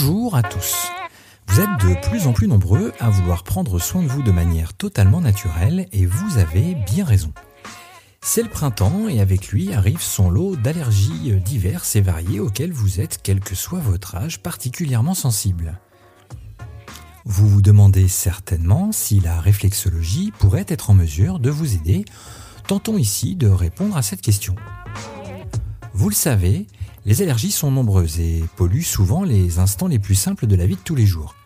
Bonjour à tous. Vous êtes de plus en plus nombreux à vouloir prendre soin de vous de manière totalement naturelle et vous avez bien raison. C'est le printemps et avec lui arrive son lot d'allergies diverses et variées auxquelles vous êtes, quel que soit votre âge, particulièrement sensible. Vous vous demandez certainement si la réflexologie pourrait être en mesure de vous aider. Tentons ici de répondre à cette question. Vous le savez, les allergies sont nombreuses et polluent souvent les instants les plus simples de la vie de tous les jours.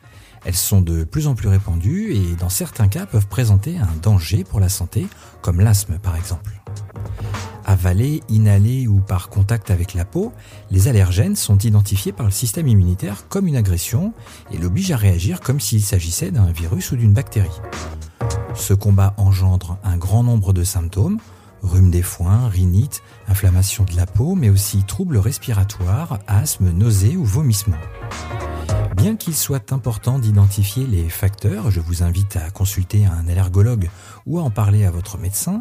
Elles sont de plus en plus répandues et dans certains cas peuvent présenter un danger pour la santé, comme l'asthme par exemple. Avalés, inhalés ou par contact avec la peau, les allergènes sont identifiés par le système immunitaire comme une agression et l'obligent à réagir comme s'il s'agissait d'un virus ou d'une bactérie. Ce combat engendre un grand nombre de symptômes, rhume des foins, rhinite, inflammation de la peau, mais aussi troubles respiratoires, asthme, nausées ou vomissements. Bien qu'il soit important d'identifier les facteurs, je vous invite à consulter un allergologue ou à en parler à votre médecin,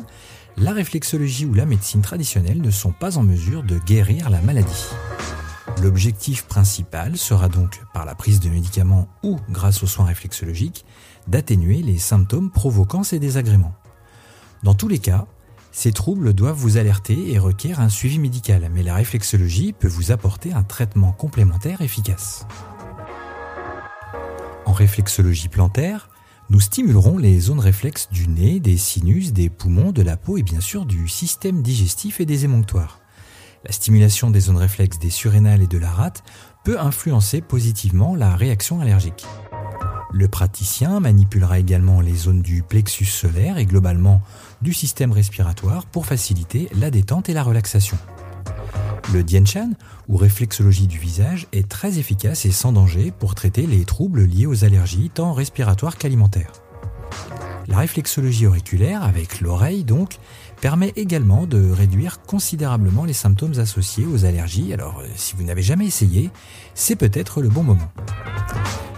la réflexologie ou la médecine traditionnelle ne sont pas en mesure de guérir la maladie. L'objectif principal sera donc, par la prise de médicaments ou grâce aux soins réflexologiques, d'atténuer les symptômes provoquant ces désagréments. Dans tous les cas, ces troubles doivent vous alerter et requièrent un suivi médical, mais la réflexologie peut vous apporter un traitement complémentaire efficace. En réflexologie plantaire, nous stimulerons les zones réflexes du nez, des sinus, des poumons, de la peau et bien sûr du système digestif et des émonctoires. La stimulation des zones réflexes des surrénales et de la rate peut influencer positivement la réaction allergique. Le praticien manipulera également les zones du plexus solaire et globalement du système respiratoire pour faciliter la détente et la relaxation. Le Dienshan, ou réflexologie du visage, est très efficace et sans danger pour traiter les troubles liés aux allergies tant respiratoires qu'alimentaires. La réflexologie auriculaire, avec l'oreille donc, permet également de réduire considérablement les symptômes associés aux allergies, alors euh, si vous n'avez jamais essayé, c'est peut-être le bon moment.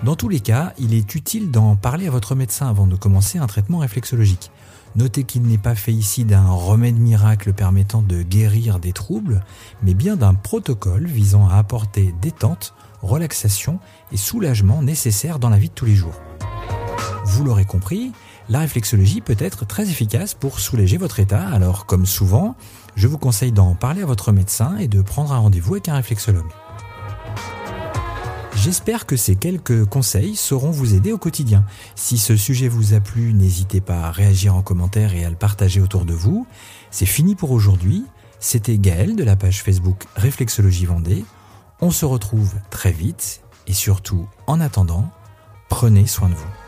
Dans tous les cas, il est utile d'en parler à votre médecin avant de commencer un traitement réflexologique. Notez qu'il n'est pas fait ici d'un remède miracle permettant de guérir des troubles, mais bien d'un protocole visant à apporter détente, relaxation et soulagement nécessaires dans la vie de tous les jours. Vous l'aurez compris, la réflexologie peut être très efficace pour soulager votre état, alors comme souvent, je vous conseille d'en parler à votre médecin et de prendre un rendez-vous avec un réflexologue. J'espère que ces quelques conseils sauront vous aider au quotidien. Si ce sujet vous a plu, n'hésitez pas à réagir en commentaire et à le partager autour de vous. C'est fini pour aujourd'hui. C'était Gaël de la page Facebook Réflexologie Vendée. On se retrouve très vite et surtout, en attendant, prenez soin de vous.